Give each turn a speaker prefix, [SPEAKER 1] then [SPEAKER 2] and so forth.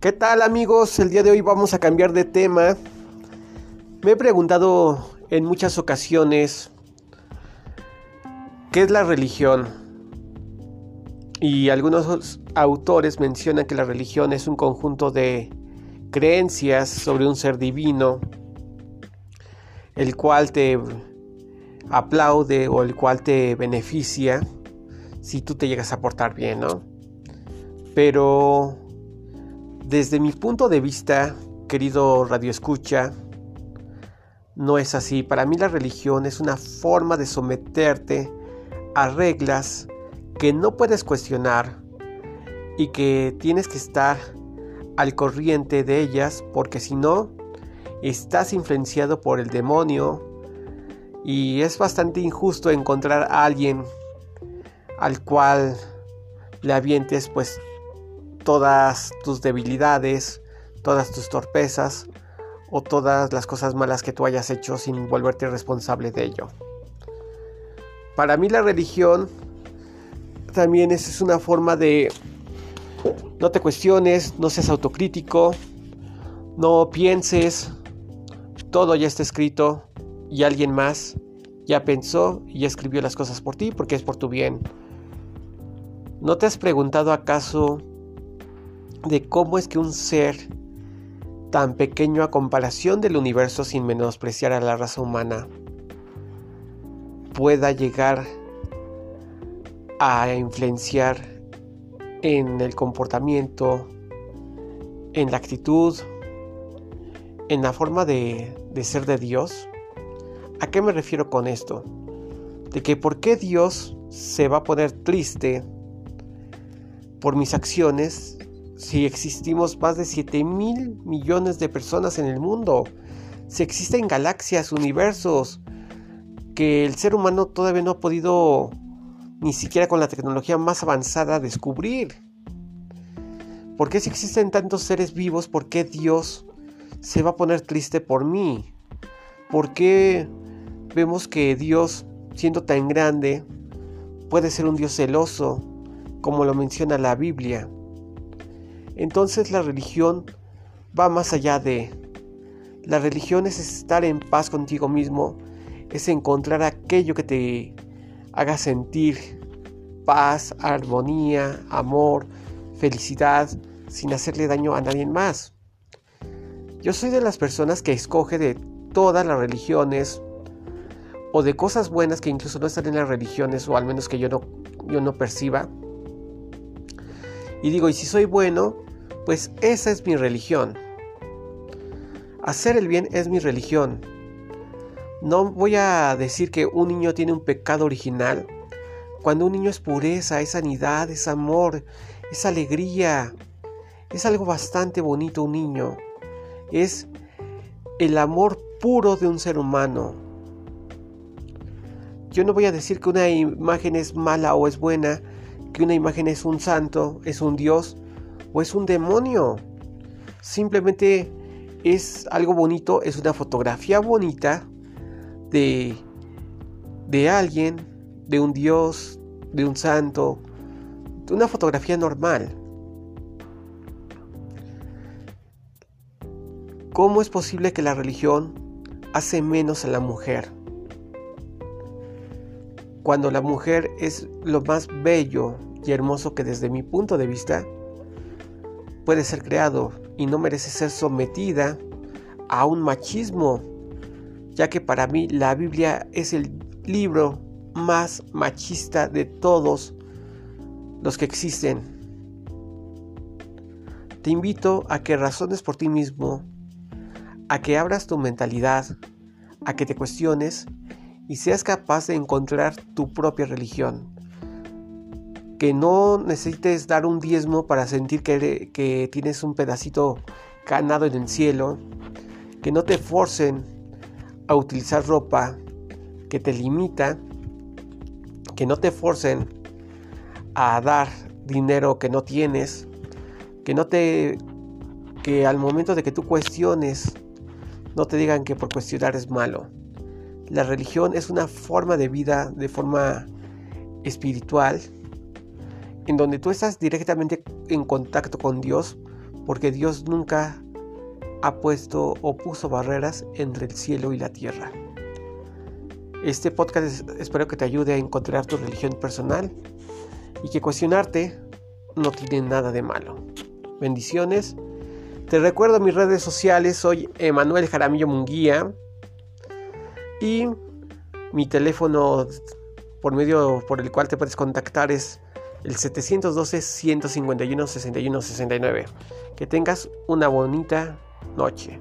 [SPEAKER 1] ¿Qué tal amigos? El día de hoy vamos a cambiar de tema. Me he preguntado en muchas ocasiones qué es la religión. Y algunos autores mencionan que la religión es un conjunto de creencias sobre un ser divino, el cual te aplaude o el cual te beneficia si tú te llegas a portar bien, ¿no? Pero desde mi punto de vista, querido Radio Escucha, no es así. Para mí la religión es una forma de someterte a reglas que no puedes cuestionar y que tienes que estar al corriente de ellas porque si no, estás influenciado por el demonio y es bastante injusto encontrar a alguien al cual le avientes pues todas tus debilidades, todas tus torpezas o todas las cosas malas que tú hayas hecho sin volverte responsable de ello. Para mí la religión también es, una forma de no te cuestiones, no seas autocrítico, no pienses, todo ya está escrito y alguien más ya pensó y escribió las cosas por ti porque es por tu bien. ¿No te has preguntado acaso de cómo es que un ser tan pequeño a comparación del universo sin menospreciar a la raza humana pueda llegar a influenciar en el comportamiento, en la actitud, en la forma de, ser de Dios. ¿A qué me refiero con esto? De que por qué Dios se va a poner triste por mis acciones si existimos más de 7 mil millones de personas en el mundo, si existen galaxias, universos, que el ser humano todavía no ha podido, ni siquiera con la tecnología más avanzada, descubrir. ¿Por qué si existen tantos seres vivos, por qué Dios se va a poner triste por mí? ¿Por qué vemos que Dios, siendo tan grande, puede ser un Dios celoso, como lo menciona la Biblia? Entonces la religión va más allá de... La religión es estar en paz contigo mismo, es encontrar aquello que te haga sentir paz, armonía, amor, felicidad, sin hacerle daño a nadie más. Yo soy de las personas que escoge de todas las religiones o de cosas buenas que incluso no están en las religiones o al menos que yo no, yo no perciba. Y digo, y si soy bueno, pues esa es mi religión. Hacer el bien es mi religión. No voy a decir que un niño tiene un pecado original. Cuando un niño es pureza, es sanidad, es amor, es alegría. Es algo bastante bonito un niño. Es el amor puro de un ser humano. Yo no voy a decir que una imagen es mala o es buena, que una imagen es un santo, es un Dios, o es un demonio. Simplemente es algo bonito, es una fotografía bonita de, de alguien, de un dios, de un santo, de una fotografía normal. ¿Cómo es posible que la religión hace menos a la mujer? Cuando la mujer es lo más bello y hermoso que desde mi punto de vista puede ser creado y no merece ser sometida a un machismo, ya que para mí la Biblia es el libro más machista de todos los que existen. Te invito a que razones por ti mismo, a que abras tu mentalidad, a que te cuestiones y seas capaz de encontrar tu propia religión que no necesites dar un diezmo para sentir que, que tienes un pedacito ganado en el cielo, que no te forcen a utilizar ropa que te limita, que no te forcen a dar dinero que no tienes, que no te que al momento de que tú cuestiones no te digan que por cuestionar es malo. La religión es una forma de vida de forma espiritual en donde tú estás directamente en contacto con Dios porque Dios nunca ha puesto o puso barreras entre el cielo y la tierra. Este podcast espero que te ayude a encontrar tu religión personal y que cuestionarte no tiene nada de malo. Bendiciones. Te recuerdo mis redes sociales, soy Emanuel Jaramillo Munguía y mi teléfono por medio por el cual te puedes contactar es el 712-151-6169. Que tengas una bonita noche.